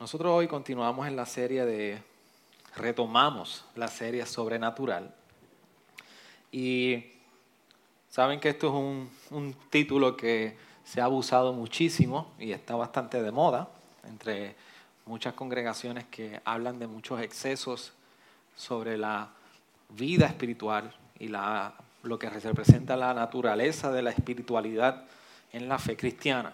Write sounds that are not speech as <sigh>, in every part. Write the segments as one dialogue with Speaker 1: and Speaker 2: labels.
Speaker 1: Nosotros hoy continuamos en la serie de, retomamos la serie sobrenatural. Y saben que esto es un, un título que se ha abusado muchísimo y está bastante de moda entre muchas congregaciones que hablan de muchos excesos sobre la vida espiritual y la, lo que representa la naturaleza de la espiritualidad en la fe cristiana.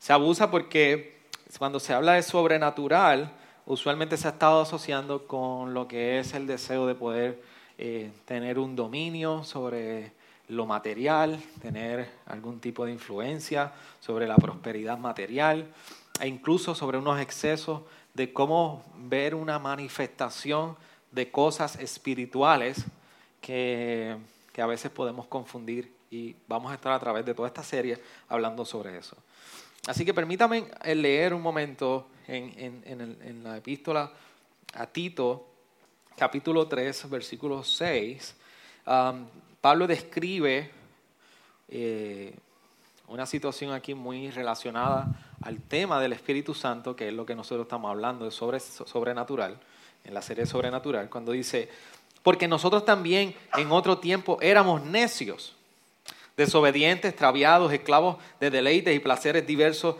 Speaker 1: Se abusa porque cuando se habla de sobrenatural, usualmente se ha estado asociando con lo que es el deseo de poder eh, tener un dominio sobre lo material, tener algún tipo de influencia sobre la prosperidad material e incluso sobre unos excesos de cómo ver una manifestación de cosas espirituales que, que a veces podemos confundir y vamos a estar a través de toda esta serie hablando sobre eso. Así que permítame leer un momento en, en, la epístola a Tito, capítulo 3, versículo 6. Um, Pablo describe eh, una situación aquí muy relacionada al tema del Espíritu Santo, que es lo que nosotros estamos hablando, de sobre, sobrenatural, en la serie sobrenatural, cuando dice, porque nosotros también en otro tiempo éramos necios desobedientes, extraviados, esclavos de deleites y placeres diversos,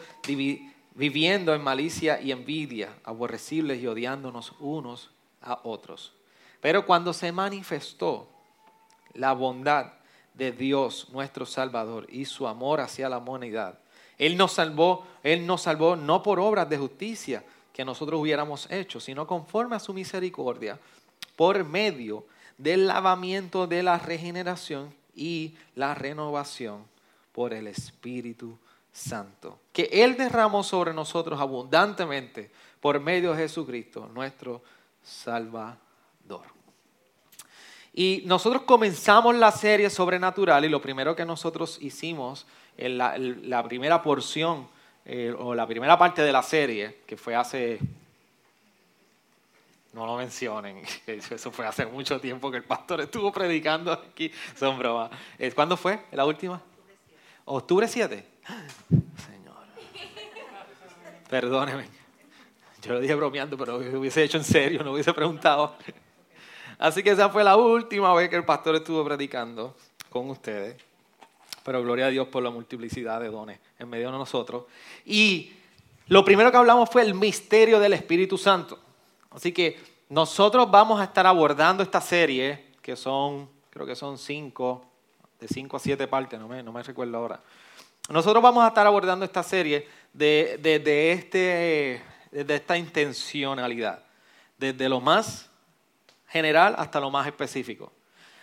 Speaker 1: viviendo en malicia y envidia, aborrecibles y odiándonos unos a otros. Pero cuando se manifestó la bondad de Dios, nuestro Salvador, y su amor hacia la humanidad, Él nos salvó, Él nos salvó no por obras de justicia que nosotros hubiéramos hecho, sino conforme a su misericordia, por medio del lavamiento de la regeneración y la renovación por el Espíritu Santo, que Él derramó sobre nosotros abundantemente por medio de Jesucristo, nuestro Salvador. Y nosotros comenzamos la serie sobrenatural y lo primero que nosotros hicimos en la, primera porción eh, o la primera parte de la serie, que fue hace no lo mencionen, <laughs> eso fue hace mucho tiempo que el pastor estuvo predicando aquí. Son bromas. Eh, ¿Cuándo fue la última? Octubre 7. <gasps> Señor. Perdóneme. Yo lo dije bromeando, pero lo hubiese hecho en serio, no hubiese preguntado. Así que esa fue la última vez que el pastor estuvo predicando con ustedes. Pero gloria a Dios por la multiplicidad de dones en medio de nosotros. Y lo primero que hablamos fue el misterio del Espíritu Santo. Así que nosotros vamos a estar abordando esta serie, que son, creo que son cinco, de cinco a siete partes, no me, no me recuerdo ahora. Nosotros vamos a estar abordando esta serie de, de, este, de esta intencionalidad, desde lo más general hasta lo más específico.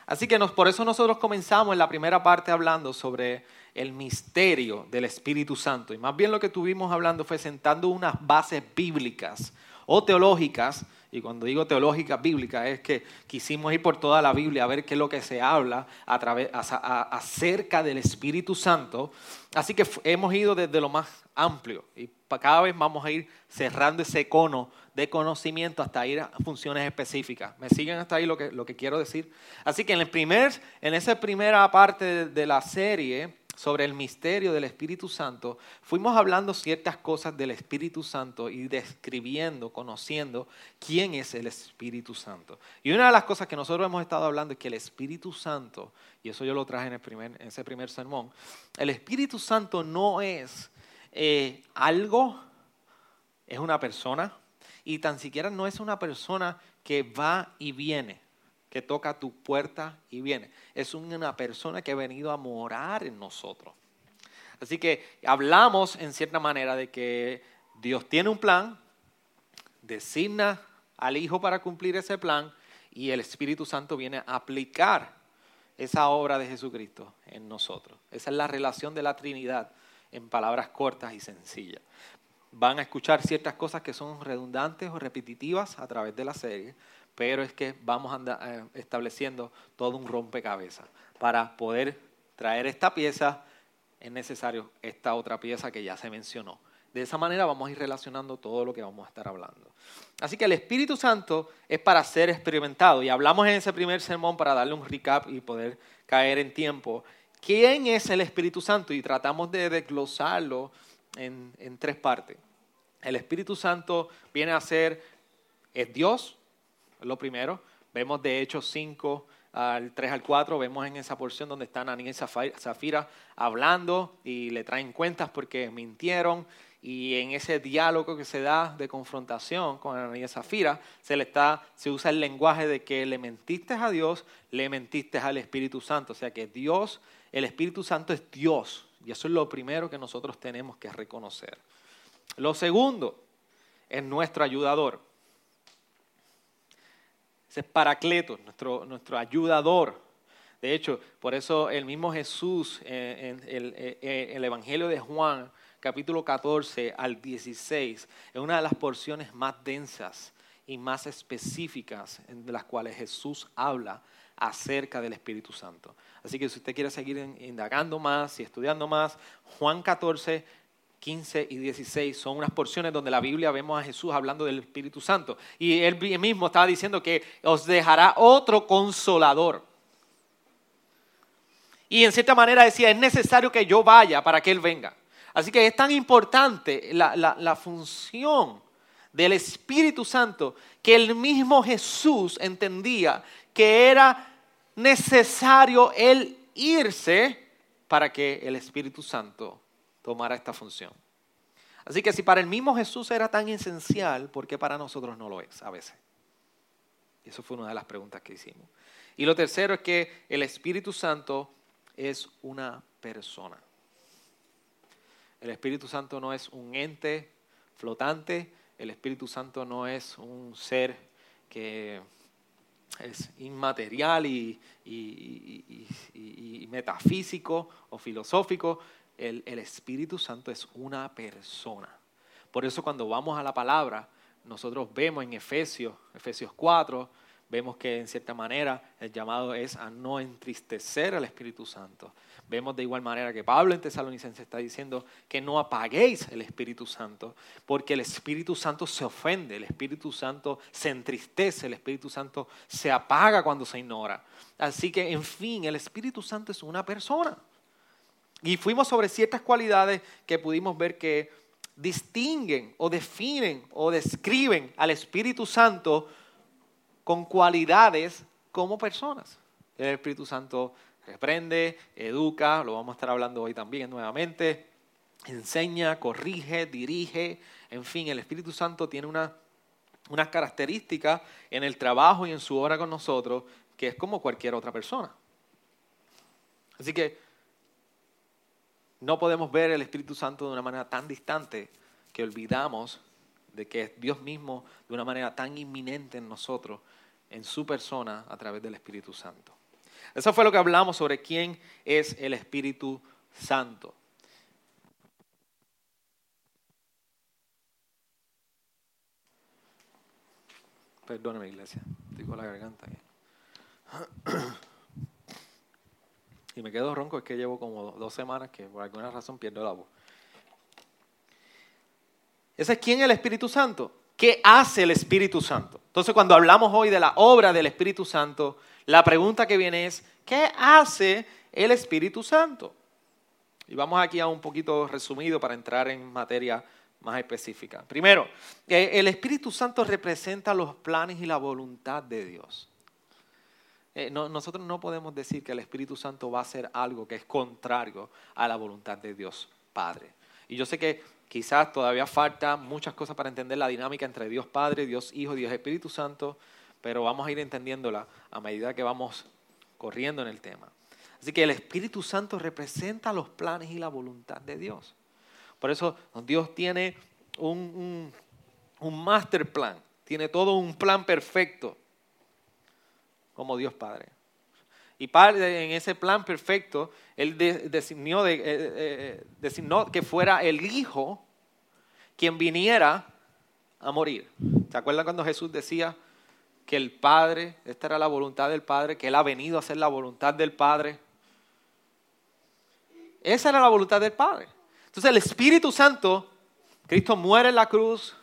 Speaker 1: Así que nos, por eso nosotros comenzamos en la primera parte hablando sobre el misterio del Espíritu Santo. Y más bien lo que tuvimos hablando fue sentando unas bases bíblicas o teológicas, y cuando digo teológicas bíblicas es que quisimos ir por toda la Biblia a ver qué es lo que se habla a través, acerca del Espíritu Santo. Así que hemos ido desde lo más amplio y cada vez vamos a ir cerrando ese cono de conocimiento hasta ir a funciones específicas. ¿Me siguen hasta ahí lo que, lo que quiero decir? Así que en, el primer, en esa primera parte de la serie sobre el misterio del Espíritu Santo, fuimos hablando ciertas cosas del Espíritu Santo y describiendo, conociendo quién es el Espíritu Santo. Y una de las cosas que nosotros hemos estado hablando es que el Espíritu Santo, y eso yo lo traje en, ese primer sermón, el Espíritu Santo no es eh, algo, es una persona, y tan siquiera no es una persona que va y viene que toca tu puerta y viene. Es una persona que ha venido a morar en nosotros. Así que hablamos en cierta manera de que Dios tiene un plan, designa al Hijo para cumplir ese plan y el Espíritu Santo viene a aplicar esa obra de Jesucristo en nosotros. Esa es la relación de la Trinidad en palabras cortas y sencillas. Van a escuchar ciertas cosas que son redundantes o repetitivas a través de la serie, pero es que vamos eh, estableciendo todo un rompecabezas. Para poder traer esta pieza es necesario esta otra pieza que ya se mencionó. De esa manera vamos a ir relacionando todo lo que vamos a estar hablando. Así que el Espíritu Santo es para ser experimentado. Y hablamos en ese primer sermón para darle un recap y poder caer en tiempo. ¿Quién es el Espíritu Santo? Y tratamos de desglosarlo en tres partes. El Espíritu Santo viene a ser, es Dios, lo primero. Vemos de Hechos 5 al 3 al 4, vemos en esa porción donde están Ananías y Zafira hablando y le traen cuentas porque mintieron y en ese diálogo que se da de confrontación con Ananías y Zafira se le está se usa el lenguaje de que le mentiste a Dios, le mentiste al Espíritu Santo, o sea que Dios, el Espíritu Santo es Dios y eso es lo primero que nosotros tenemos que reconocer. Lo segundo es nuestro ayudador. Ese es Paracleto, nuestro, nuestro ayudador. De hecho, por eso el mismo Jesús en el, eh, eh, el Evangelio de Juan, capítulo 14 al 16, es una de las porciones más densas y más específicas de las cuales Jesús habla acerca del Espíritu Santo. Así que si usted quiere seguir indagando más y estudiando más, Juan 14 15 y 16 son unas porciones donde la Biblia vemos a Jesús hablando del Espíritu Santo. Y él mismo estaba diciendo que os dejará otro consolador. Y en cierta manera decía, es necesario que yo vaya para que Él venga. Así que es tan importante la, la función del Espíritu Santo que el mismo Jesús entendía que era necesario Él irse para que el Espíritu Santo tomara esta función. Así que si para el mismo Jesús era tan esencial, ¿por qué para nosotros no lo es a veces? Y eso fue una de las preguntas que hicimos. Y lo tercero es que el Espíritu Santo es una persona. El Espíritu Santo no es un ente flotante, el Espíritu Santo no es un ser que es inmaterial y, y metafísico o filosófico, el, Espíritu Santo es una persona. Por eso cuando vamos a la palabra, nosotros vemos en Efesios, Efesios 4, vemos que en cierta manera el llamado es a no entristecer al Espíritu Santo. Vemos de igual manera que Pablo en Tesalonicenses está diciendo que no apaguéis el Espíritu Santo, porque el Espíritu Santo se ofende, el Espíritu Santo se entristece, el Espíritu Santo se apaga cuando se ignora. Así que, en fin, el Espíritu Santo es una persona. Y fuimos sobre ciertas cualidades que pudimos ver que distinguen o definen o describen al Espíritu Santo con cualidades como personas. El Espíritu Santo reprende, educa, lo vamos a estar hablando hoy también nuevamente, enseña, corrige, dirige, en fin, el Espíritu Santo tiene una, unas características en el trabajo y en su obra con nosotros que es como cualquier otra persona. Así que no podemos ver el Espíritu Santo de una manera tan distante que olvidamos de que es Dios mismo de una manera tan inminente en nosotros, en su persona, a través del Espíritu Santo. Eso fue lo que hablamos sobre quién es el Espíritu Santo. Perdóname, iglesia, con la garganta. <clears throat> me quedo ronco, es que llevo como dos semanas que por alguna razón pierdo la voz. ¿Ese es quién es el Espíritu Santo? ¿Qué hace el Espíritu Santo? Entonces, cuando hablamos hoy de la obra del Espíritu Santo, la pregunta que viene es, ¿qué hace el Espíritu Santo? Y vamos aquí a un poquito resumido para entrar en materia más específica. Primero, el Espíritu Santo representa los planes y la voluntad de Dios. Eh, nosotros no podemos decir que el Espíritu Santo va a hacer algo que es contrario a la voluntad de Dios Padre. Y yo sé que quizás todavía falta muchas cosas para entender la dinámica entre Dios Padre, Dios Hijo, Dios Espíritu Santo, pero vamos a ir entendiéndola a medida que vamos corriendo en el tema. Así que el Espíritu Santo representa los planes y la voluntad de Dios. Por eso Dios tiene un, un master plan, tiene todo un plan perfecto como Dios Padre. Y Padre, en ese plan perfecto, Él designó, de, eh, eh, designó que fuera el Hijo quien viniera a morir. ¿Se acuerdan cuando Jesús decía que el Padre, esta era la voluntad del Padre, que Él ha venido a hacer la voluntad del Padre? Esa era la voluntad del Padre. Entonces el Espíritu Santo, Cristo muere en la cruz,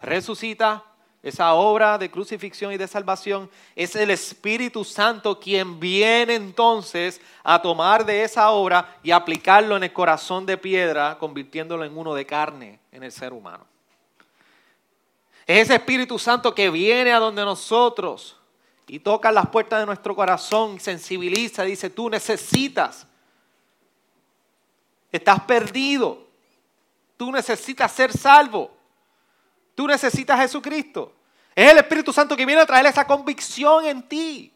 Speaker 1: resucita, esa obra de crucifixión y de salvación, es el Espíritu Santo quien viene entonces a tomar de esa obra y aplicarlo en el corazón de piedra, convirtiéndolo en uno de carne en el ser humano. Es ese Espíritu Santo que viene a donde nosotros y toca las puertas de nuestro corazón, sensibiliza, dice, tú necesitas, estás perdido, tú necesitas ser salvo, tú necesitas a Jesucristo. Es el Espíritu Santo que viene a traer esa convicción en ti.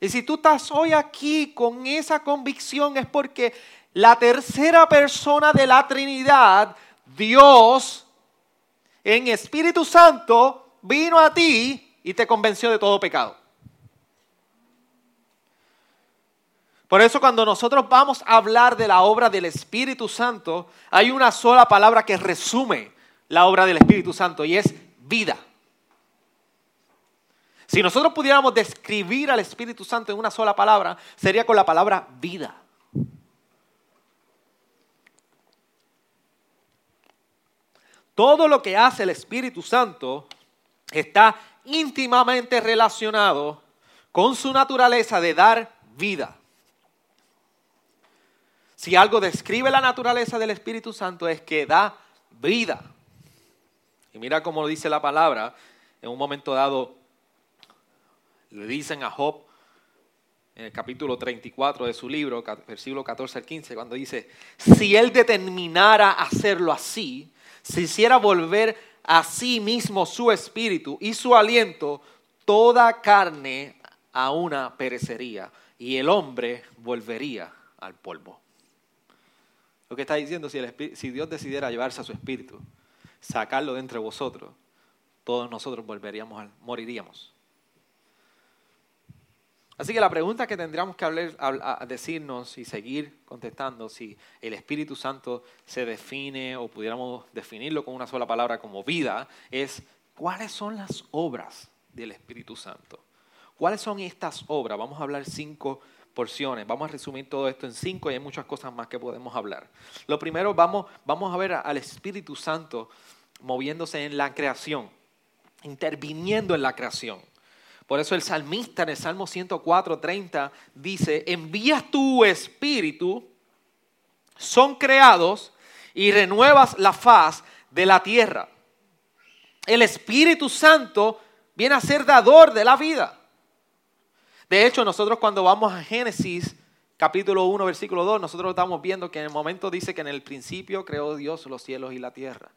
Speaker 1: Y si tú estás hoy aquí con esa convicción es porque la tercera persona de la Trinidad, Dios, en Espíritu Santo, vino a ti y te convenció de todo pecado. Por eso cuando nosotros vamos a hablar de la obra del Espíritu Santo, hay una sola palabra que resume la obra del Espíritu Santo y es vida. Si nosotros pudiéramos describir al Espíritu Santo en una sola palabra, sería con la palabra vida. Todo lo que hace el Espíritu Santo está íntimamente relacionado con su naturaleza de dar vida. Si algo describe la naturaleza del Espíritu Santo es que da vida. Y mira cómo dice la palabra, en un momento dado le dicen a Job en el capítulo 34 de su libro, versículo 14 al 15, cuando dice, si él determinara hacerlo así, si hiciera volver a sí mismo su espíritu y su aliento, toda carne a una perecería y el hombre volvería al polvo. Lo que está diciendo, si, si Dios decidiera llevarse a su espíritu, sacarlo de entre vosotros, todos nosotros volveríamos, al, moriríamos. Así que la pregunta que tendríamos que decirnos y seguir contestando si el Espíritu Santo se define o pudiéramos definirlo con una sola palabra como vida es cuáles son las obras del Espíritu Santo. ¿Cuáles son estas obras? Vamos a hablar cinco porciones. Vamos a resumir todo esto en cinco y hay muchas cosas más que podemos hablar. Lo primero, vamos, vamos a ver al Espíritu Santo moviéndose en la creación, interviniendo en la creación. Por eso el salmista en el Salmo 104, 30 dice, envías tu espíritu, son creados y renuevas la faz de la tierra. El Espíritu Santo viene a ser dador de la vida. De hecho, nosotros cuando vamos a Génesis capítulo 1, versículo 2, nosotros estamos viendo que en el momento dice que en el principio creó Dios los cielos y la tierra.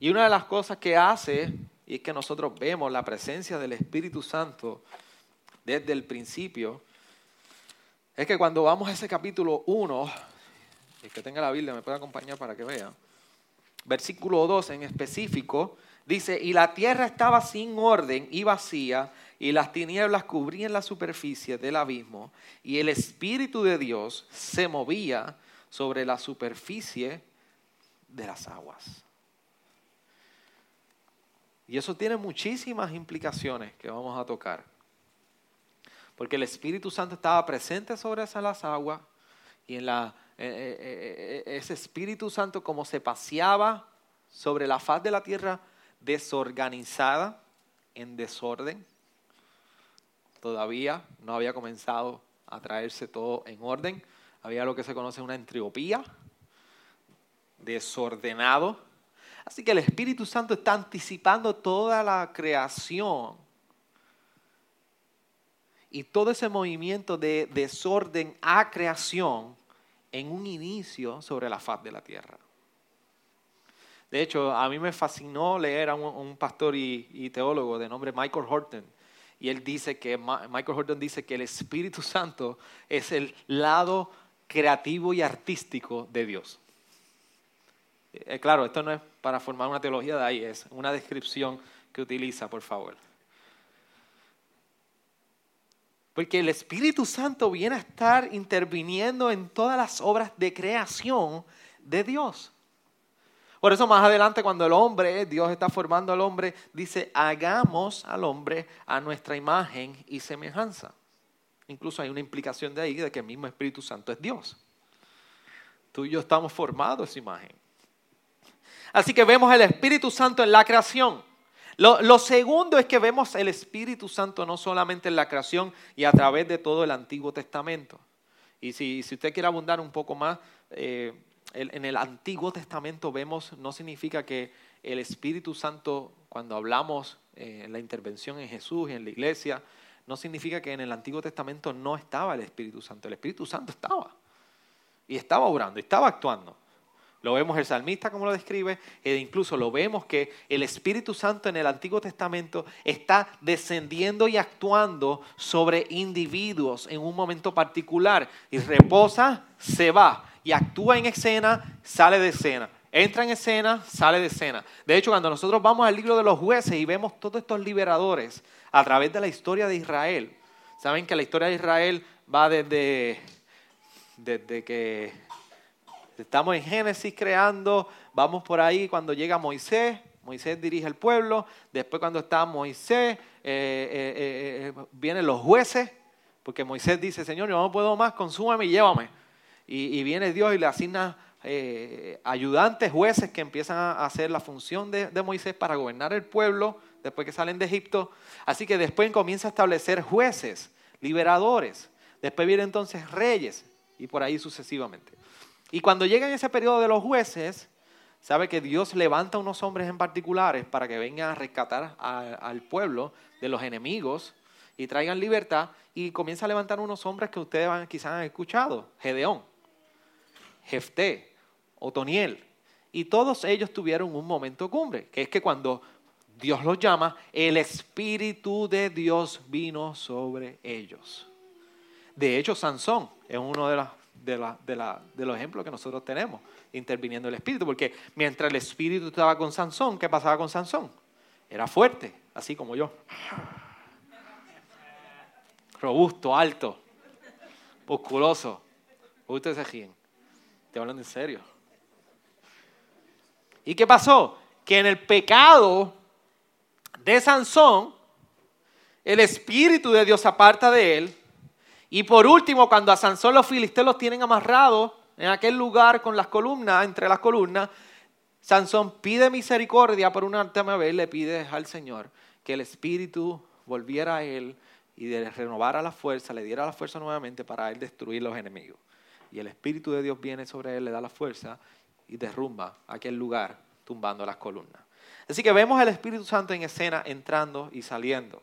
Speaker 1: Y una de las cosas que hace y es que nosotros vemos la presencia del Espíritu Santo desde el principio, es que cuando vamos a ese capítulo 1, el que tenga la Biblia me puede acompañar para que vea, versículo 2 en específico, dice, y la tierra estaba sin orden y vacía, y las tinieblas cubrían la superficie del abismo, y el Espíritu de Dios se movía sobre la superficie de las aguas. Y eso tiene muchísimas implicaciones que vamos a tocar. Porque el Espíritu Santo estaba presente sobre esas aguas y en la, eh, eh, eh, ese Espíritu Santo como se paseaba sobre la faz de la tierra desorganizada, en desorden. Todavía no había comenzado a traerse todo en orden. Había lo que se conoce una entropía, desordenado Así que el Espíritu Santo está anticipando toda la creación y todo ese movimiento de desorden a creación en un inicio sobre la faz de la tierra. De hecho, a mí me fascinó leer a un, pastor y, teólogo de nombre Michael Horton. Y él dice que, Michael Horton dice que el Espíritu Santo es el lado creativo y artístico de Dios. Eh, claro, esto no es para formar una teología de ahí, es una descripción que utiliza, por favor. Porque el Espíritu Santo viene a estar interviniendo en todas las obras de creación de Dios. Por eso más adelante cuando el hombre, Dios está formando al hombre, dice, hagamos al hombre a nuestra imagen y semejanza. Incluso hay una implicación de ahí de que el mismo Espíritu Santo es Dios. Tú y yo estamos formados esa imagen. Así que vemos el Espíritu Santo en la creación. Lo, segundo es que vemos el Espíritu Santo no solamente en la creación y a través de todo el Antiguo Testamento. Y si, usted quiere abundar un poco más, eh, en el Antiguo Testamento vemos, no significa que el Espíritu Santo, cuando hablamos eh, en la intervención en Jesús y en la iglesia, no significa que en el Antiguo Testamento no estaba el Espíritu Santo. El Espíritu Santo estaba. Y estaba orando, estaba actuando. Lo vemos el salmista como lo describe, e incluso lo vemos que el Espíritu Santo en el Antiguo Testamento está descendiendo y actuando sobre individuos en un momento particular. Y reposa, se va. Y actúa en escena, sale de escena. Entra en escena, sale de escena. De hecho, cuando nosotros vamos al libro de los jueces y vemos todos estos liberadores a través de la historia de Israel, saben que la historia de Israel va desde, desde que Estamos en Génesis creando, vamos por ahí cuando llega Moisés, Moisés dirige el pueblo, después cuando está Moisés, eh, eh, eh, vienen los jueces, porque Moisés dice, Señor, yo no puedo más, consúmame y llévame. Y, viene Dios y le asigna ayudantes, jueces que empiezan a hacer la función de, de Moisés para gobernar el pueblo después que salen de Egipto. Así que después comienza a establecer jueces, liberadores. Después vienen entonces reyes y por ahí sucesivamente. Y cuando llega en ese periodo de los jueces, sabe que Dios levanta unos hombres en particulares para que vengan a rescatar al pueblo de los enemigos y traigan libertad. Y comienza a levantar unos hombres que ustedes van, quizás han escuchado: Gedeón, Jefté, Otoniel. Y todos ellos tuvieron un momento cumbre, que es que cuando Dios los llama, el Espíritu de Dios vino sobre ellos. De hecho, Sansón es uno de, de los ejemplos que nosotros tenemos interviniendo el Espíritu. Porque mientras el Espíritu estaba con Sansón, ¿qué pasaba con Sansón? Era fuerte, así como yo. Robusto, alto, musculoso. Ustedes se ríen. Te hablan en serio. ¿Y qué pasó? Que en el pecado de Sansón, el Espíritu de Dios aparta de él y por último, cuando a Sansón los filisteos los tienen amarrados en aquel lugar con las columnas, entre las columnas, Sansón pide misericordia por una última vez, le pide al Señor que el Espíritu volviera a él y le renovara la fuerza, le diera la fuerza nuevamente para él destruir los enemigos. Y el Espíritu de Dios viene sobre él, le da la fuerza y derrumba aquel lugar tumbando las columnas. Así que vemos al Espíritu Santo en escena entrando y saliendo.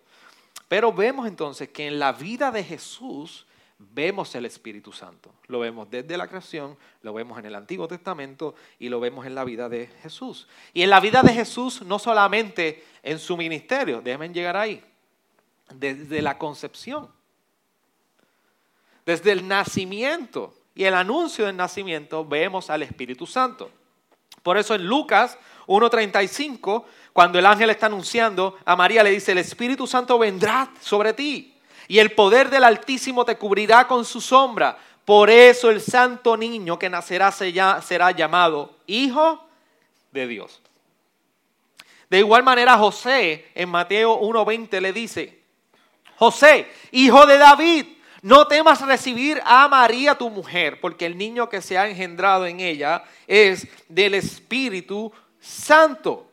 Speaker 1: Pero vemos entonces que en la vida de Jesús vemos el Espíritu Santo. Lo vemos desde la creación, lo vemos en el Antiguo Testamento y lo vemos en la vida de Jesús. Y en la vida de Jesús no solamente en su ministerio, déjenme llegar ahí, desde la concepción, desde el nacimiento y el anuncio del nacimiento vemos al Espíritu Santo. Por eso en Lucas 1.35, cuando el ángel está anunciando a María, le dice, el Espíritu Santo vendrá sobre ti y el poder del Altísimo te cubrirá con su sombra. Por eso el santo niño que nacerá será llamado Hijo de Dios. De igual manera José en Mateo 1.20 le dice, José, hijo de David, no temas recibir a María tu mujer, porque el niño que se ha engendrado en ella es del Espíritu Santo.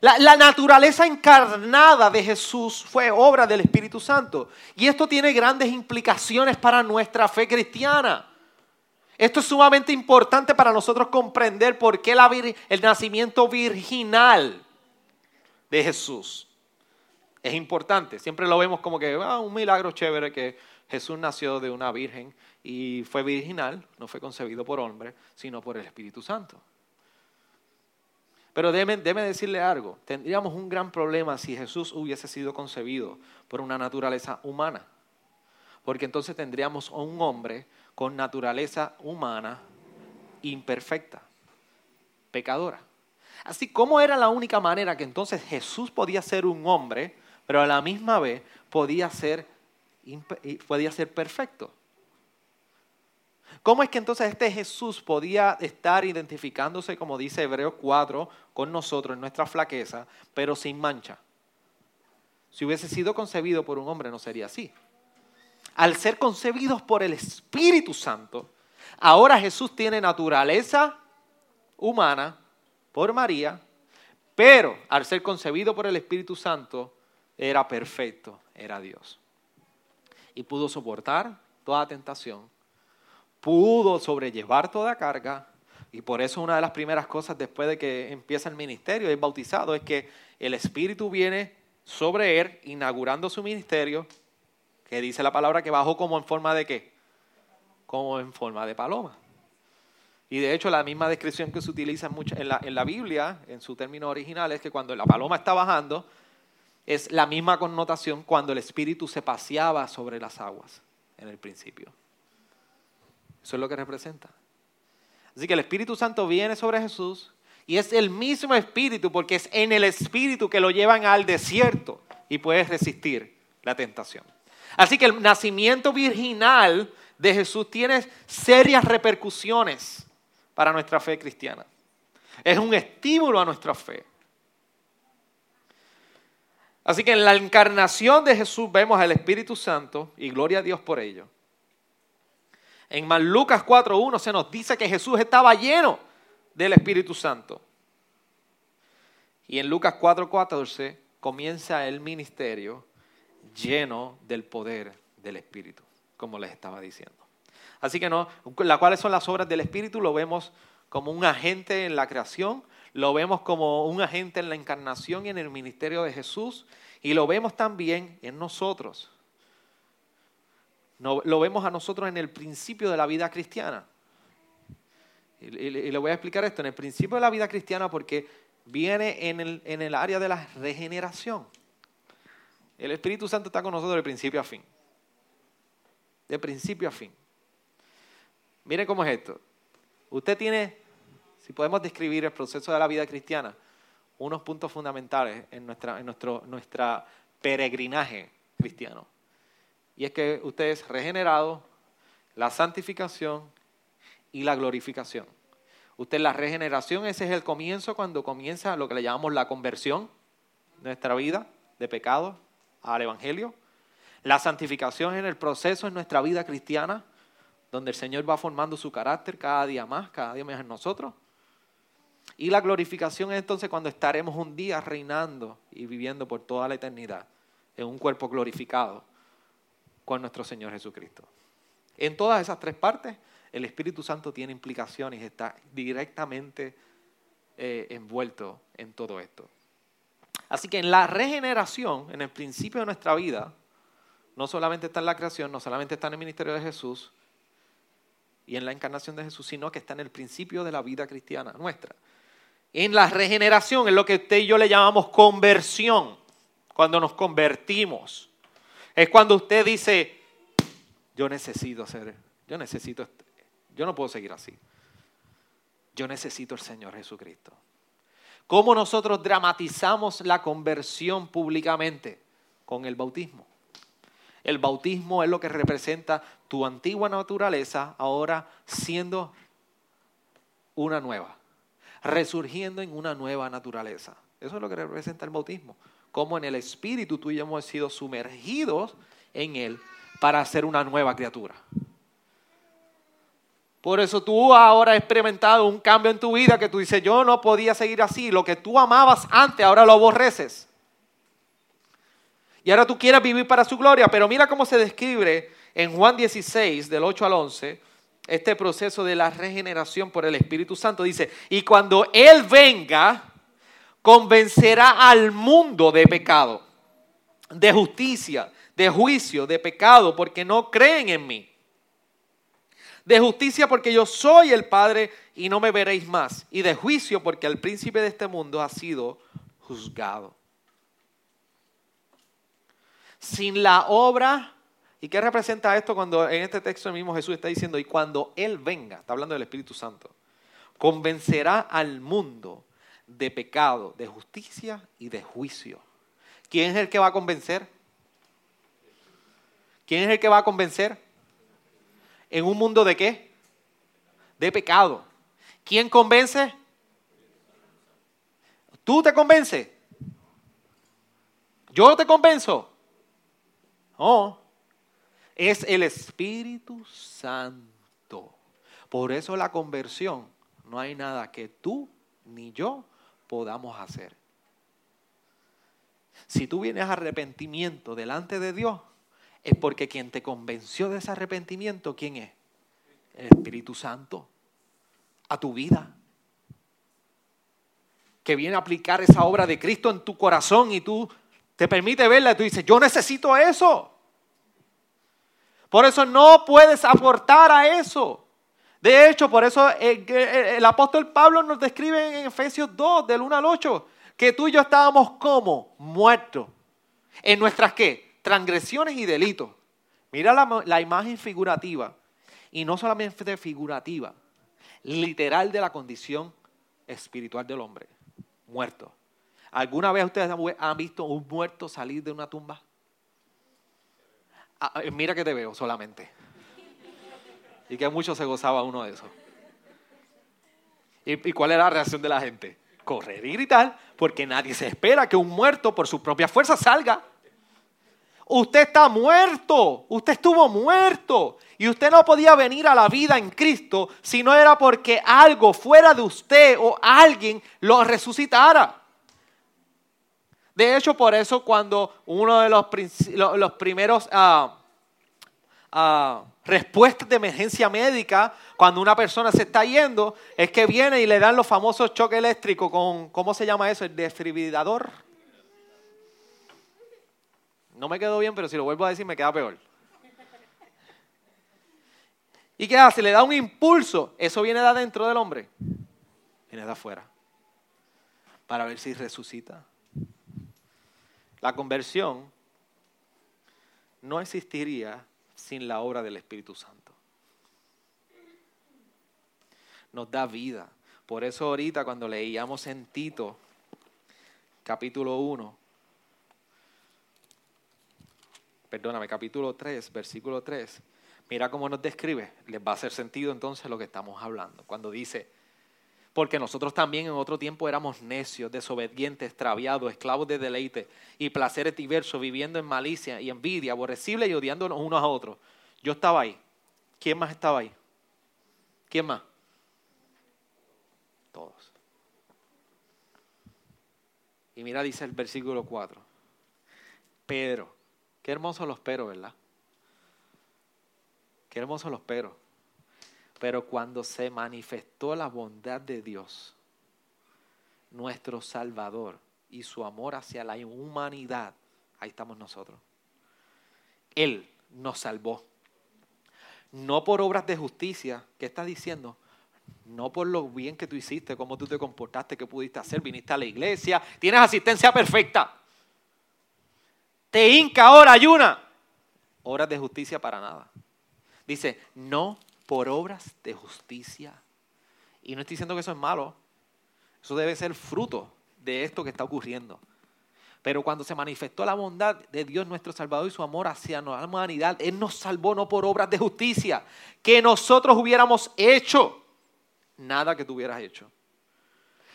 Speaker 1: La, naturaleza encarnada de Jesús fue obra del Espíritu Santo. Y esto tiene grandes implicaciones para nuestra fe cristiana. Esto es sumamente importante para nosotros comprender por qué el nacimiento virginal de Jesús es importante. Siempre lo vemos como que ah, un milagro chévere que Jesús nació de una virgen y fue virginal, no fue concebido por hombre, sino por el Espíritu Santo. Pero déme, decirle algo, tendríamos un gran problema si Jesús hubiese sido concebido por una naturaleza humana, porque entonces tendríamos un hombre con naturaleza humana imperfecta, pecadora. Así como era la única manera que entonces Jesús podía ser un hombre, pero a la misma vez podía ser, podía ser perfecto. ¿Cómo es que entonces este Jesús podía estar identificándose, como dice Hebreos 4, con nosotros en nuestra flaqueza, pero sin mancha? Si hubiese sido concebido por un hombre no sería así. Al ser concebidos por el Espíritu Santo, ahora Jesús tiene naturaleza humana por María, pero al ser concebido por el Espíritu Santo, era perfecto, era Dios. Y pudo soportar toda tentación pudo sobrellevar toda carga y por eso una de las primeras cosas después de que empieza el ministerio, es bautizado, es que el Espíritu viene sobre él, inaugurando su ministerio, que dice la palabra que bajó como en forma de qué? Como en forma de paloma. Y de hecho la misma descripción que se utiliza en, la, en la Biblia, en su término original, es que cuando la paloma está bajando, es la misma connotación cuando el Espíritu se paseaba sobre las aguas en el principio. Eso es lo que representa. Así que el Espíritu Santo viene sobre Jesús y es el mismo Espíritu porque es en el Espíritu que lo llevan al desierto y puede resistir la tentación. Así que el nacimiento virginal de Jesús tiene serias repercusiones para nuestra fe cristiana. Es un estímulo a nuestra fe. Así que en la encarnación de Jesús vemos al Espíritu Santo y gloria a Dios por ello. En Lucas 4.1 se nos dice que Jesús estaba lleno del Espíritu Santo. Y en Lucas 4.14 comienza el ministerio lleno del poder del Espíritu, como les estaba diciendo. Así que no, cuáles son las obras del Espíritu lo vemos como un agente en la creación, lo vemos como un agente en la encarnación y en el ministerio de Jesús, y lo vemos también en nosotros. lo vemos a nosotros en el principio de la vida cristiana. Y, le voy a explicar esto, en el principio de la vida cristiana porque viene en el, en el área de la regeneración. El Espíritu Santo está con nosotros de principio a fin. De principio a fin. Mire cómo es esto. Usted tiene, si podemos describir el proceso de la vida cristiana, unos puntos fundamentales en, nuestra, en nuestro nuestra peregrinaje cristiano. Y es que usted es regenerado, la santificación y la glorificación. Usted la regeneración, ese es el comienzo cuando comienza lo que le llamamos la conversión de nuestra vida de pecado al Evangelio. La santificación en el proceso en nuestra vida cristiana, donde el Señor va formando su carácter cada día más, cada día más en nosotros. Y la glorificación es entonces cuando estaremos un día reinando y viviendo por toda la eternidad en un cuerpo glorificado con nuestro Señor Jesucristo. En todas esas tres partes, el Espíritu Santo tiene implicaciones está directamente eh, envuelto en todo esto. Así que en la regeneración, en el principio de nuestra vida, no solamente está en la creación, no solamente está en el ministerio de Jesús y en la encarnación de Jesús, sino que está en el principio de la vida cristiana nuestra en la regeneración, en lo que usted y yo le llamamos conversión, cuando nos convertimos. Es cuando usted dice, yo necesito ser, yo necesito, yo no puedo seguir así. Yo necesito el Señor Jesucristo. ¿Cómo nosotros dramatizamos la conversión públicamente? Con el bautismo. El bautismo es lo que representa tu antigua naturaleza ahora siendo una nueva resurgiendo en una nueva naturaleza. Eso es lo que representa el bautismo. Como en el Espíritu tú y yo hemos sido sumergidos en Él para ser una nueva criatura. Por eso tú ahora has experimentado un cambio en tu vida que tú dices, yo no podía seguir así. Lo que tú amabas antes, ahora lo aborreces. Y ahora tú quieres vivir para su gloria. Pero mira cómo se describe en Juan 16, del 8 al 11 este proceso de la regeneración por el Espíritu Santo. Dice, y cuando Él venga, convencerá al mundo de pecado, de justicia, de juicio, de pecado, porque no creen en mí. De justicia porque yo soy el Padre y no me veréis más. Y de juicio porque el príncipe de este mundo ha sido juzgado. Sin la obra ¿Y qué representa esto cuando en este texto mismo Jesús está diciendo, y cuando Él venga, está hablando del Espíritu Santo, convencerá al mundo de pecado, de justicia y de juicio? ¿Quién es el que va a convencer? ¿Quién es el que va a convencer? ¿En un mundo de qué? De pecado. ¿Quién convence? ¿Tú te convences? ¿Yo te convenzo? No es el Espíritu Santo. Por eso la conversión no hay nada que tú ni yo podamos hacer. Si tú vienes a arrepentimiento delante de Dios, es porque quien te convenció de ese arrepentimiento, ¿quién es? El Espíritu Santo a tu vida. Que viene a aplicar esa obra de Cristo en tu corazón y tú te permite verla y tú dices, yo necesito eso. Por eso no puedes aportar a eso. De hecho, por eso el, apóstol Pablo nos describe en Efesios 2, del 1 al 8, que tú y yo estábamos como muertos. ¿En nuestras qué? Transgresiones y delitos. Mira la, la imagen figurativa. Y no solamente figurativa, literal de la condición espiritual del hombre. Muerto. ¿Alguna vez ustedes han visto un muerto salir de una tumba? Ah, eh, mira que te veo solamente. Y que mucho se gozaba uno de eso. ¿Y, ¿Y cuál era la reacción de la gente? Correr y gritar, porque nadie se espera que un muerto por su propia fuerza salga. Usted está muerto, usted estuvo muerto y usted no podía venir a la vida en Cristo si no era porque algo fuera de usted o alguien lo resucitara. De hecho, por eso cuando uno de los, primeros ah, ah, respuestas de emergencia médica, cuando una persona se está yendo, es que viene y le dan los famosos choques eléctricos con, ¿cómo se llama eso? El desfibrilador. No me quedó bien, pero si lo vuelvo a decir me queda peor. ¿Y qué hace? Le da un impulso. Eso viene de adentro del hombre. Viene de afuera. Para ver si resucita. La conversión no existiría sin la obra del Espíritu Santo. Nos da vida. Por eso ahorita cuando leíamos en Tito, capítulo 1, perdóname, capítulo 3, versículo 3, mira cómo nos describe. Les va a hacer sentido entonces lo que estamos hablando. Cuando dice, porque nosotros también en otro tiempo éramos necios, desobedientes, extraviados, esclavos de deleite y placeres diversos, viviendo en malicia y envidia, aborrecibles y odiándonos unos a otros. Yo estaba ahí. ¿Quién más estaba ahí? ¿Quién más? Todos. Y mira, dice el versículo 4. Pedro, Qué hermosos los peros, ¿verdad? Qué hermosos los peros. Pero cuando se manifestó la bondad de Dios, nuestro Salvador, y su amor hacia la humanidad, ahí estamos nosotros. Él nos salvó. No por obras de justicia, ¿qué está diciendo? No por lo bien que tú hiciste, cómo tú te comportaste, qué pudiste hacer, viniste a la iglesia, tienes asistencia perfecta te hinca ahora, ayuna. Obras de justicia para nada. Dice, no por obras de justicia. Y no estoy diciendo que eso es malo. Eso debe ser fruto de esto que está ocurriendo. Pero cuando se manifestó la bondad de Dios nuestro Salvador y su amor hacia la humanidad, Él nos salvó no por obras de justicia que nosotros hubiéramos hecho, nada que tú hubieras hecho,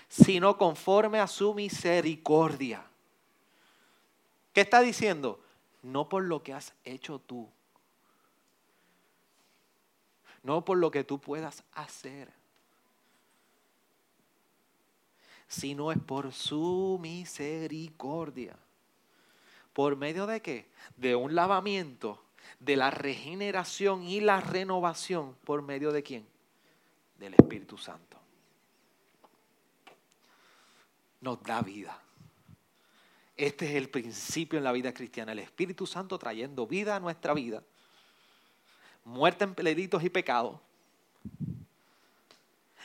Speaker 1: sino conforme a su misericordia ¿Qué está diciendo? No por lo que has hecho tú. No por lo que tú puedas hacer. Sino es por su misericordia. ¿Por medio de qué? De un lavamiento, de la regeneración y la renovación. ¿Por medio de quién? Del Espíritu Santo. Nos da vida. Este es el principio en la vida cristiana, el Espíritu Santo trayendo vida a nuestra vida, muerte en delitos y pecados.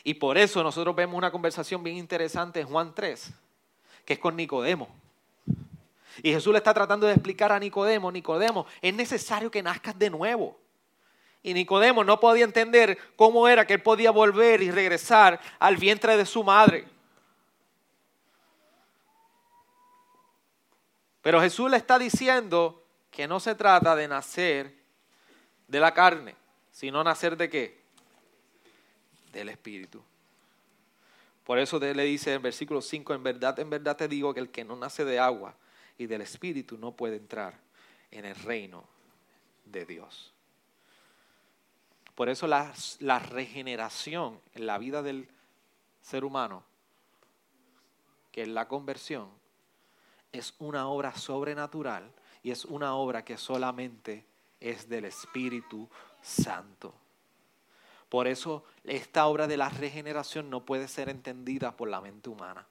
Speaker 1: Y por eso nosotros vemos una conversación bien interesante en Juan 3, que es con Nicodemo. Y Jesús le está tratando de explicar a Nicodemo, Nicodemo, es necesario que nazcas de nuevo. Y Nicodemo no podía entender cómo era que él podía volver y regresar al vientre de su madre. Pero Jesús le está diciendo que no se trata de nacer de la carne, sino nacer de qué? Del Espíritu. Por eso le dice en versículo 5, en verdad, en verdad te digo que el que no nace de agua y del Espíritu no puede entrar en el reino de Dios. Por eso la, la regeneración en la vida del ser humano, que es la conversión, es una obra sobrenatural y es una obra que solamente es del Espíritu Santo. Por eso esta obra de la regeneración no puede ser entendida por la mente humana.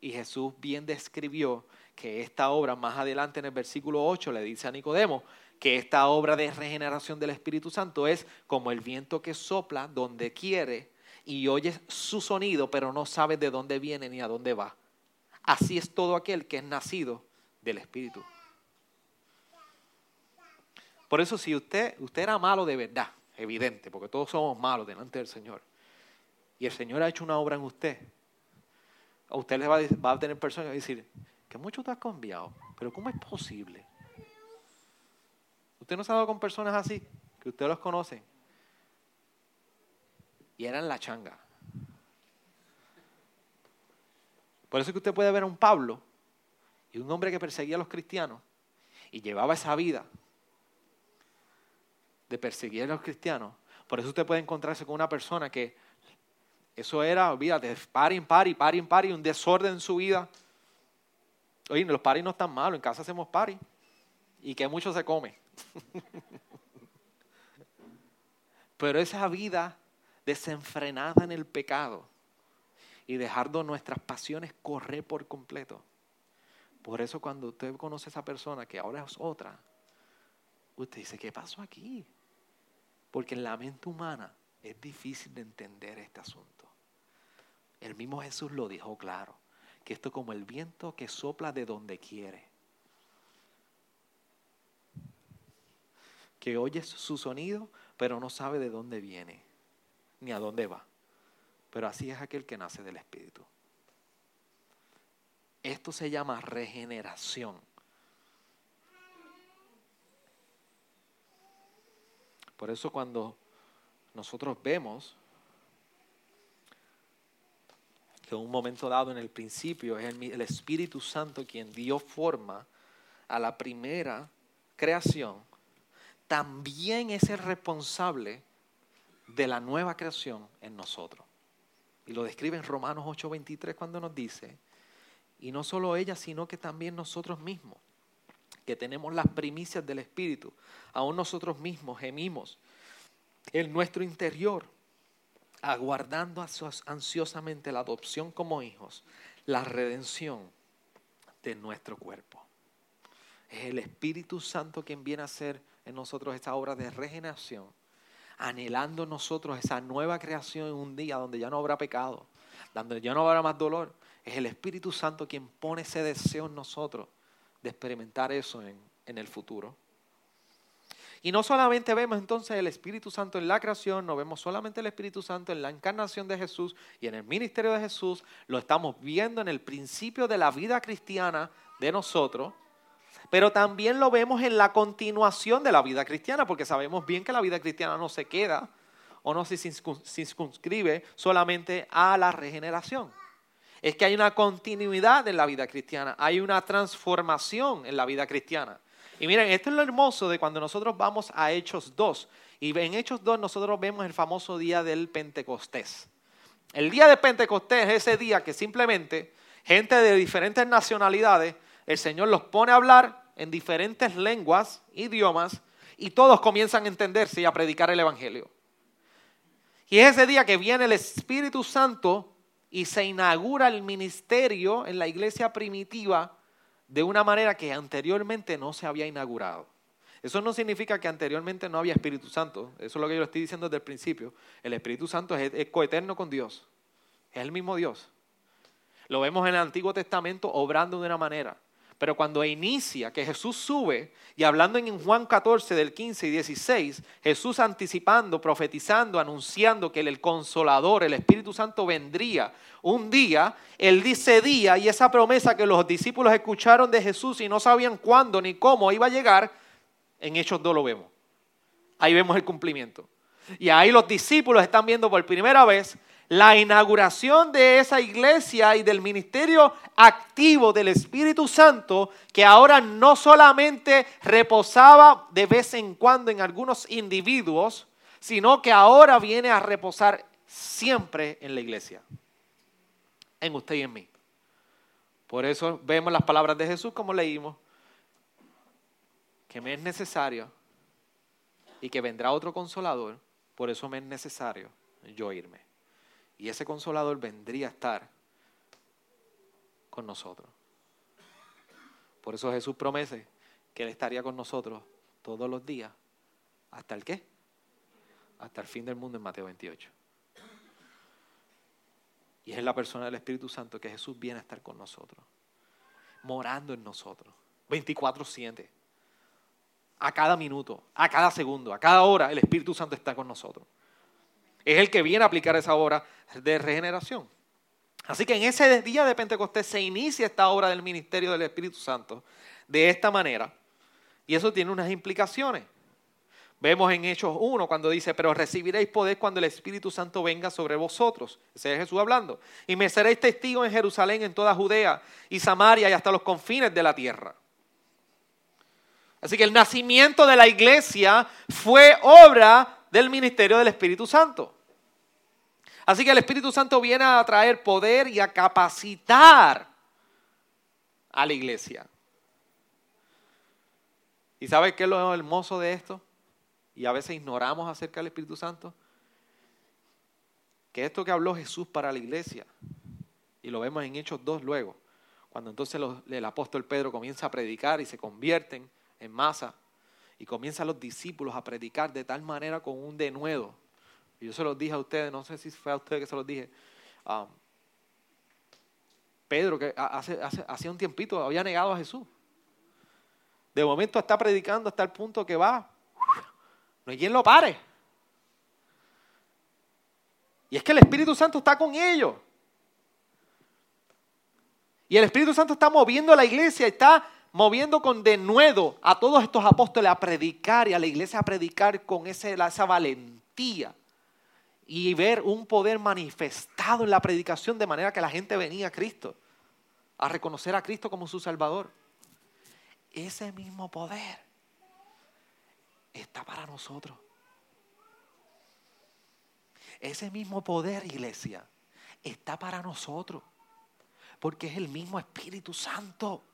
Speaker 1: Y Jesús bien describió que esta obra, más adelante en el versículo 8, le dice a Nicodemo que esta obra de regeneración del Espíritu Santo es como el viento que sopla donde quiere y oye su sonido, pero no sabe de dónde viene ni a dónde va. Así es todo aquel que es nacido del Espíritu. Por eso si usted, usted era malo de verdad, evidente, porque todos somos malos delante del Señor, y el Señor ha hecho una obra en usted, a usted le va a, tener personas que decir, que mucho te has cambiado, pero ¿cómo es posible? ¿Usted no se ha dado con personas así, que usted los conoce? Y eran la changa. Por eso es que usted puede ver a un Pablo y un hombre que perseguía a los cristianos y llevaba esa vida de perseguir a los cristianos. Por eso usted puede encontrarse con una persona que eso era, olvídate, par en par y par en par y un desorden en su vida. Oye, los paris no están malos, en casa hacemos paris y que mucho se come. <laughs> Pero esa vida desenfrenada en el pecado y dejando nuestras pasiones correr por completo. Por eso cuando usted conoce a esa persona que ahora es otra, usted dice, ¿qué pasó aquí? Porque en la mente humana es difícil de entender este asunto. El mismo Jesús lo dijo claro, que esto es como el viento que sopla de donde quiere. Que oye su sonido, pero no sabe de dónde viene, ni a dónde va. Pero así es aquel que nace del Espíritu. Esto se llama regeneración. Por eso cuando nosotros vemos que en un momento dado en el principio es el, Espíritu Santo quien dio forma a la primera creación, también es el responsable de la nueva creación en nosotros. Y lo describe en Romanos 8:23 cuando nos dice, y no solo ella, sino que también nosotros mismos, que tenemos las primicias del Espíritu, aún nosotros mismos gemimos en nuestro interior, aguardando ansiosamente la adopción como hijos, la redención de nuestro cuerpo. Es el Espíritu Santo quien viene a hacer en nosotros esta obra de regeneración, anhelando nosotros esa nueva creación en un día donde ya no habrá pecado, donde ya no habrá más dolor. Es el Espíritu Santo quien pone ese deseo en nosotros de experimentar eso en, en el futuro. Y no solamente vemos entonces el Espíritu Santo en la creación, no vemos solamente el Espíritu Santo en la encarnación de Jesús y en el ministerio de Jesús, lo estamos viendo en el principio de la vida cristiana de nosotros, pero también lo vemos en la continuación de la vida cristiana, porque sabemos bien que la vida cristiana no se queda o no se circunscribe solamente a la regeneración. Es que hay una continuidad en la vida cristiana, hay una transformación en la vida cristiana. Y miren, esto es lo hermoso de cuando nosotros vamos a Hechos 2. Y en Hechos 2 nosotros vemos el famoso día del Pentecostés. El día de Pentecostés es ese día que simplemente gente de diferentes nacionalidades, el Señor los pone a hablar en diferentes lenguas, idiomas, y todos comienzan a entenderse y a predicar el Evangelio. Y es ese día que viene el Espíritu Santo y se inaugura el ministerio en la iglesia primitiva de una manera que anteriormente no se había inaugurado. Eso no significa que anteriormente no había Espíritu Santo. Eso es lo que yo estoy diciendo desde el principio. El Espíritu Santo es, coeterno con Dios. Es el mismo Dios. Lo vemos en el Antiguo Testamento obrando de una manera. Pero cuando inicia, que Jesús sube, y hablando en Juan 14 del 15 y 16, Jesús anticipando, profetizando, anunciando que el consolador, el Espíritu Santo vendría un día, él dice día y esa promesa que los discípulos escucharon de Jesús y no sabían cuándo ni cómo iba a llegar, en Hechos 2 lo vemos. Ahí vemos el cumplimiento. Y ahí los discípulos están viendo por primera vez la inauguración de esa iglesia y del ministerio activo del Espíritu Santo, que ahora no solamente reposaba de vez en cuando en algunos individuos, sino que ahora viene a reposar siempre en la iglesia, en usted y en mí. Por eso vemos las palabras de Jesús como leímos, que me es necesario y que vendrá otro consolador por eso me es necesario yo irme. Y ese consolador vendría a estar con nosotros. Por eso Jesús promete que Él estaría con nosotros todos los días. ¿Hasta el qué? Hasta el fin del mundo en Mateo 28. Y es la persona del Espíritu Santo que Jesús viene a estar con nosotros, morando en nosotros, 24-7. A cada minuto, a cada segundo, a cada hora, el Espíritu Santo está con nosotros. Es el que viene a aplicar esa obra de regeneración. Así que en ese día de Pentecostés se inicia esta obra del ministerio del Espíritu Santo de esta manera. Y eso tiene unas implicaciones. Vemos en Hechos 1 cuando dice, pero recibiréis poder cuando el Espíritu Santo venga sobre vosotros. Ese es Jesús hablando. Y me seréis testigos en Jerusalén, en toda Judea y Samaria y hasta los confines de la tierra. Así que el nacimiento de la iglesia fue obra del ministerio del Espíritu Santo. Así que el Espíritu Santo viene a traer poder y a capacitar a la iglesia. ¿Y sabes qué es lo hermoso de esto? y a veces ignoramos acerca del Espíritu Santo, que esto que habló Jesús para la iglesia, y lo vemos en Hechos 2 luego, cuando entonces el apóstol Pedro comienza a predicar y se convierten en masa, y comienzan los discípulos a predicar de tal manera con un denuedo. Y yo se los dije a ustedes, no sé si fue a ustedes que se los dije, um, Pedro, que hace, hace, un tiempito había negado a Jesús. De momento está predicando hasta el punto que va no hay quien lo pare. Y es que el Espíritu Santo está con ellos. Y el Espíritu Santo está moviendo a la iglesia, está moviendo con denuedo a todos estos apóstoles a predicar y a la iglesia a predicar con esa valentía y ver un poder manifestado en la predicación de manera que la gente venía a Cristo, a reconocer a Cristo como su Salvador. Ese mismo poder está para nosotros. Ese mismo poder, iglesia, está para nosotros. Porque es el mismo Espíritu Santo.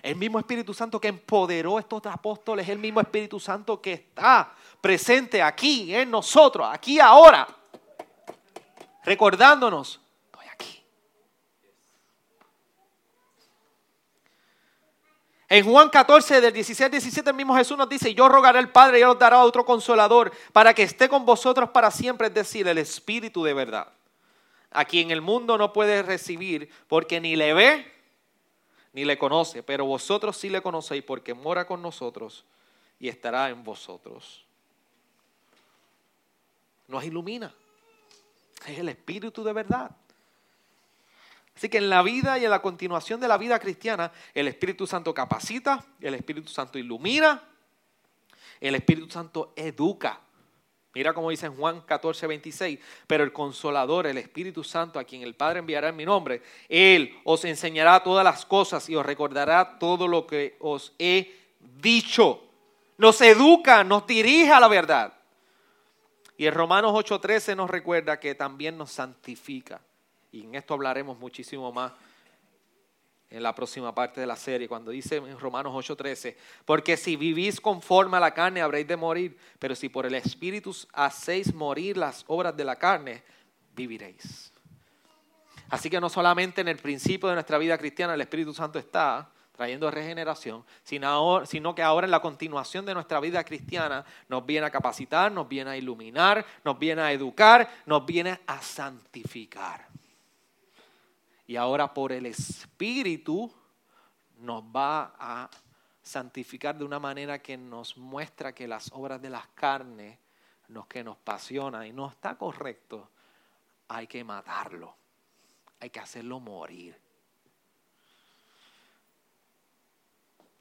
Speaker 1: El mismo Espíritu Santo que empoderó a estos apóstoles, el mismo Espíritu Santo que está presente aquí en nosotros, aquí ahora, recordándonos En Juan 14, del 16 al 17, el mismo Jesús nos dice, yo rogaré al Padre y Él os dará otro consolador para que esté con vosotros para siempre, es decir, el Espíritu de verdad, a quien el mundo no puede recibir porque ni le ve ni le conoce, pero vosotros sí le conocéis porque mora con nosotros y estará en vosotros. Nos ilumina. Es el Espíritu de verdad. Así que en la vida y en la continuación de la vida cristiana, el Espíritu Santo capacita, el Espíritu Santo ilumina, el Espíritu Santo educa. Mira como dice en Juan 14, 26, pero el consolador, el Espíritu Santo, a quien el Padre enviará en mi nombre, Él os enseñará todas las cosas y os recordará todo lo que os he dicho. Nos educa, nos dirige a la verdad. Y en Romanos 8:13 nos recuerda que también nos santifica. Y en esto hablaremos muchísimo más en la próxima parte de la serie, cuando dice en Romanos 8:13, porque si vivís conforme a la carne habréis de morir, pero si por el Espíritu hacéis morir las obras de la carne, viviréis. Así que no solamente en el principio de nuestra vida cristiana el Espíritu Santo está trayendo regeneración, sino, que ahora en la continuación de nuestra vida cristiana nos viene a capacitar, nos viene a iluminar, nos viene a educar, nos viene a santificar. Y ahora por el Espíritu nos va a santificar de una manera que nos muestra que las obras de las carnes, los que nos apasiona y no está correcto, hay que matarlo, hay que hacerlo morir.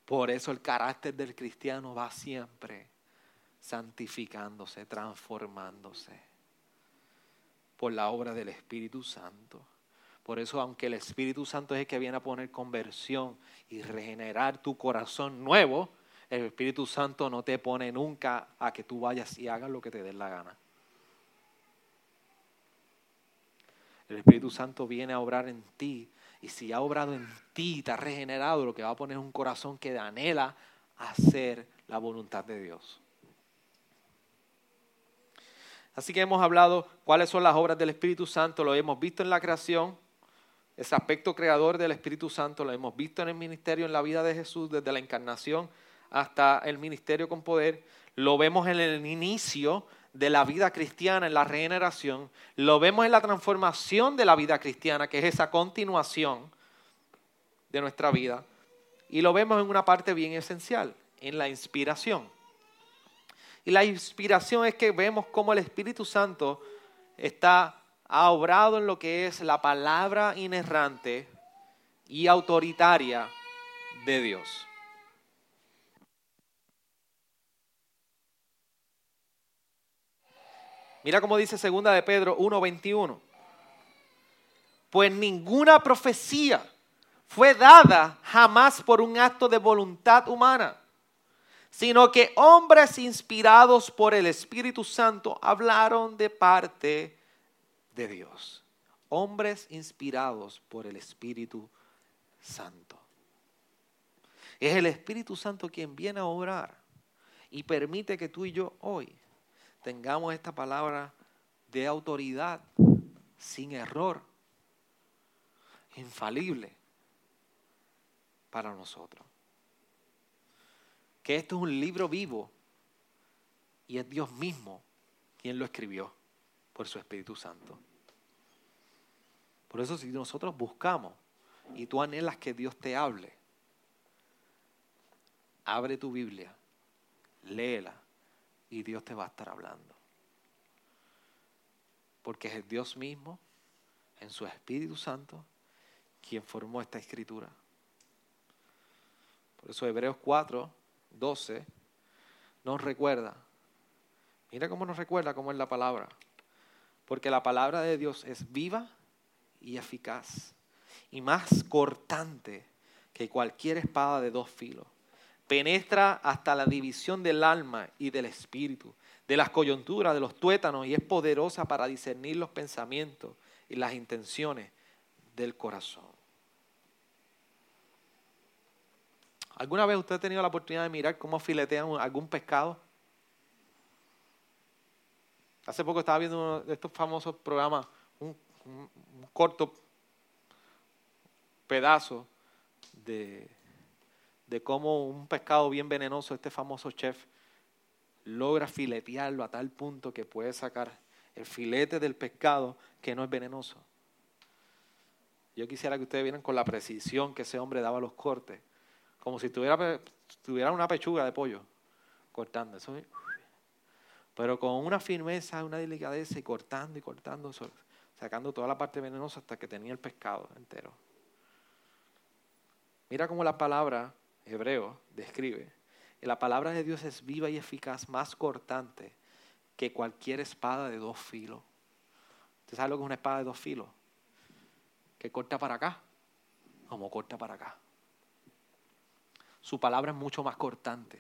Speaker 1: Por eso el carácter del cristiano va siempre santificándose, transformándose por la obra del Espíritu Santo. Por eso, aunque el Espíritu Santo es el que viene a poner conversión y regenerar tu corazón nuevo, el Espíritu Santo no te pone nunca a que tú vayas y hagas lo que te dé la gana. El Espíritu Santo viene a obrar en ti y si ha obrado en ti te ha regenerado, lo que va a poner es un corazón que anhela hacer la voluntad de Dios. Así que hemos hablado cuáles son las obras del Espíritu Santo, lo hemos visto en la creación, ese aspecto creador del Espíritu Santo, lo hemos visto en el ministerio, en la vida de Jesús, desde la encarnación hasta el ministerio con poder, lo vemos en el inicio de la vida cristiana, en la regeneración, lo vemos en la transformación de la vida cristiana, que es esa continuación de nuestra vida, y lo vemos en una parte bien esencial, en la inspiración. Y la inspiración es que vemos cómo el Espíritu Santo está ha obrado en lo que es la palabra inerrante y autoritaria de Dios. Mira cómo dice segunda de Pedro 1:21. Pues ninguna profecía fue dada jamás por un acto de voluntad humana, sino que hombres inspirados por el Espíritu Santo hablaron de parte de Dios. Hombres inspirados por el Espíritu Santo. Es el Espíritu Santo quien viene a obrar y permite que tú y yo hoy tengamos esta palabra de autoridad sin error, infalible para nosotros. Que esto es un libro vivo y es Dios mismo quien lo escribió por su Espíritu Santo. Por eso si nosotros buscamos y tú anhelas que Dios te hable, abre tu Biblia, léela y Dios te va a estar hablando. Porque es Dios mismo, en su Espíritu Santo, quien formó esta escritura. Por eso Hebreos 4, 12 nos recuerda. Mira cómo nos recuerda cómo es la palabra. Porque la palabra de Dios es viva y eficaz y más cortante que cualquier espada de dos filos. Penetra hasta la división del alma y del espíritu, de las coyunturas, de los tuétanos y es poderosa para discernir los pensamientos y las intenciones del corazón. ¿Alguna vez usted ha tenido la oportunidad de mirar cómo filetean algún pescado? Hace poco estaba viendo uno de estos famosos programas, un, corto pedazo de, de cómo un pescado bien venenoso, este famoso chef, logra filetearlo a tal punto que puede sacar el filete del pescado que no es venenoso. Yo quisiera que ustedes vieran con la precisión que ese hombre daba los cortes, como si tuviera, tuviera una pechuga de pollo cortando. Eso pero con una firmeza, una delicadeza y cortando y cortando, sacando toda la parte venenosa hasta que tenía el pescado entero. Mira cómo la palabra hebreo describe. La palabra de Dios es viva y eficaz, más cortante que cualquier espada de dos filos. ¿Usted sabe lo que es una espada de dos filos? Que corta para acá, como corta para acá. Su palabra es mucho más cortante,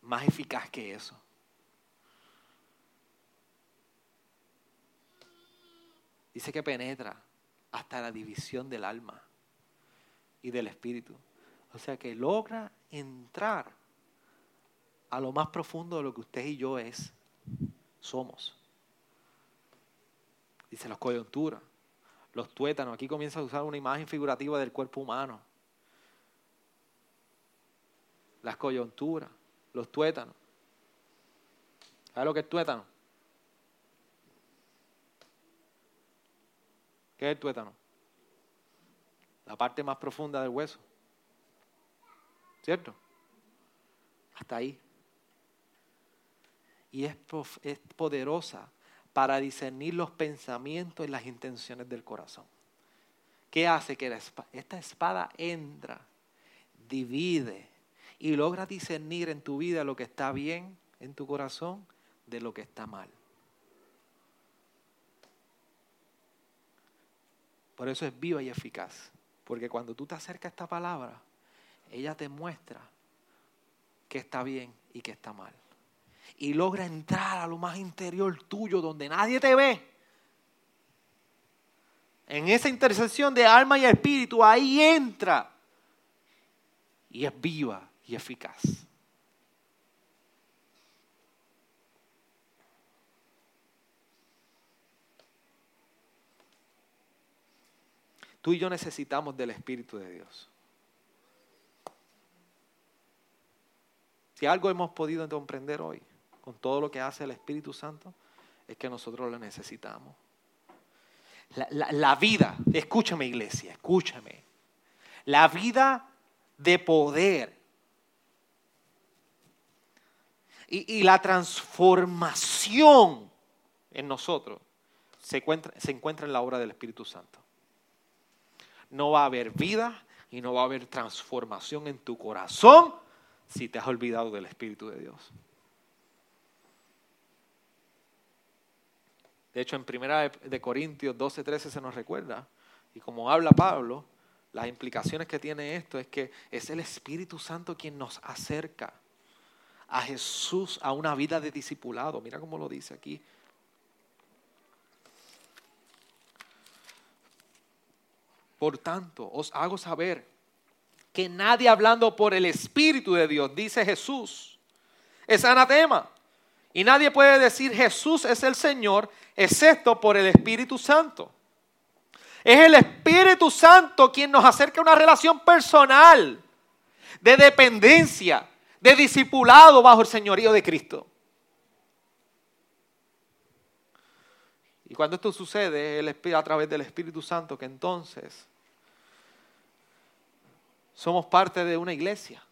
Speaker 1: más eficaz que eso. Dice que penetra hasta la división del alma y del espíritu. O sea que logra entrar a lo más profundo de lo que usted y yo es, somos. Dice las coyunturas, los tuétanos. Aquí comienza a usar una imagen figurativa del cuerpo humano. Las coyunturas, los tuétanos. ¿Sabe lo que es tuétano? ¿Qué es el tuétano? La parte más profunda del hueso. ¿Cierto? Hasta ahí. Y es, es poderosa para discernir los pensamientos y las intenciones del corazón. ¿Qué hace que esta espada entra, divide y logra discernir en tu vida lo que está bien en tu corazón de lo que está mal? Por eso es viva y eficaz. Porque cuando tú te acercas a esta palabra, ella te muestra que está bien y que está mal. Y logra entrar a lo más interior tuyo, donde nadie te ve. En esa intersección de alma y espíritu, ahí entra. Y es viva y eficaz. Tú y yo necesitamos del Espíritu de Dios. Si algo hemos podido comprender hoy con todo lo que hace el Espíritu Santo, es que nosotros lo necesitamos. La, vida, escúchame iglesia, escúchame. La vida de poder y, la transformación en nosotros se encuentra, se encuentra en la obra del Espíritu Santo. No va a haber vida y no va a haber transformación en tu corazón si te has olvidado del Espíritu de Dios. De hecho, en 1 de Corintios 12, 13 se nos recuerda, y como habla Pablo, las implicaciones que tiene esto es que es el Espíritu Santo quien nos acerca a Jesús a una vida de discipulado. Mira cómo lo dice aquí. Por tanto, os hago saber que nadie hablando por el Espíritu de Dios, dice Jesús, es anatema. Y nadie puede decir Jesús es el Señor excepto por el Espíritu Santo. Es el Espíritu Santo quien nos acerca a una relación personal, de dependencia, de discipulado bajo el señorío de Cristo. Y cuando esto sucede a través del Espíritu Santo que entonces somos parte de una iglesia.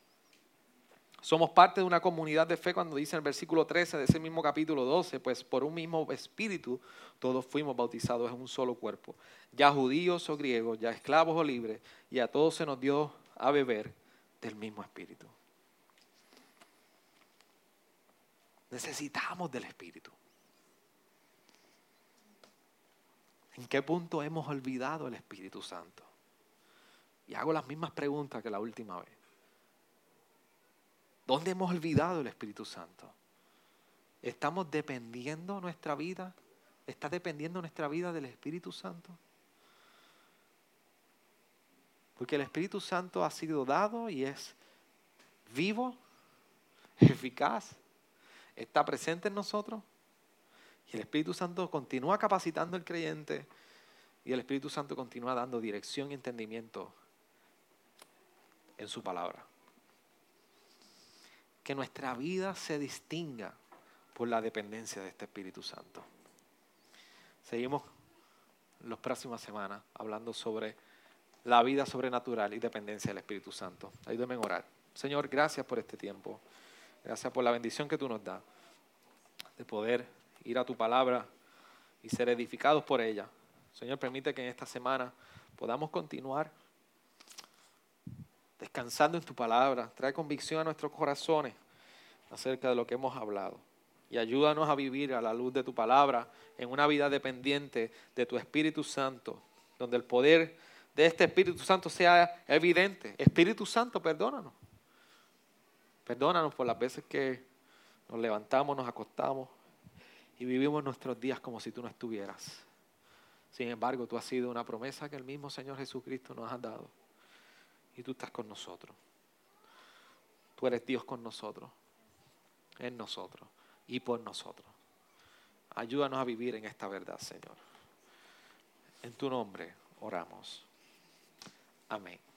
Speaker 1: Somos parte de una comunidad de fe cuando dice en el versículo 13 de ese mismo capítulo 12, pues por un mismo espíritu todos fuimos bautizados en un solo cuerpo, ya judíos o griegos, ya esclavos o libres, y a todos se nos dio a beber del mismo espíritu. Necesitamos del espíritu. ¿En qué punto hemos olvidado el Espíritu Santo? Y hago las mismas preguntas que la última vez. ¿Dónde hemos olvidado el Espíritu Santo? ¿Estamos dependiendo nuestra vida? ¿Está dependiendo nuestra vida del Espíritu Santo? Porque el Espíritu Santo ha sido dado y es vivo, <laughs> eficaz, está presente en nosotros. El Espíritu Santo continúa capacitando al creyente y el Espíritu Santo continúa dando dirección y entendimiento en su palabra que nuestra vida se distinga por la dependencia de este Espíritu Santo. Seguimos las próximas semanas hablando sobre la vida sobrenatural y dependencia del Espíritu Santo. Ayúdame a orar. Señor, gracias por este tiempo. Gracias por la bendición que tú nos das de poder ir a tu palabra y ser edificados por ella. Señor, permite que en esta semana podamos continuar descansando en tu palabra. Trae convicción a nuestros corazones acerca de lo que hemos hablado. Y ayúdanos a vivir a la luz de tu palabra en una vida dependiente de tu Espíritu Santo, donde el poder de este Espíritu Santo sea evidente. Espíritu Santo, perdónanos. Perdónanos por las veces que nos levantamos, nos acostamos y vivimos nuestros días como si tú no estuvieras. Sin embargo, tú has sido una promesa que el mismo Señor Jesucristo nos ha dado y tú estás con nosotros. Tú eres Dios con nosotros, en nosotros y por nosotros. Ayúdanos a vivir en esta verdad, Señor. En tu nombre oramos. Amén.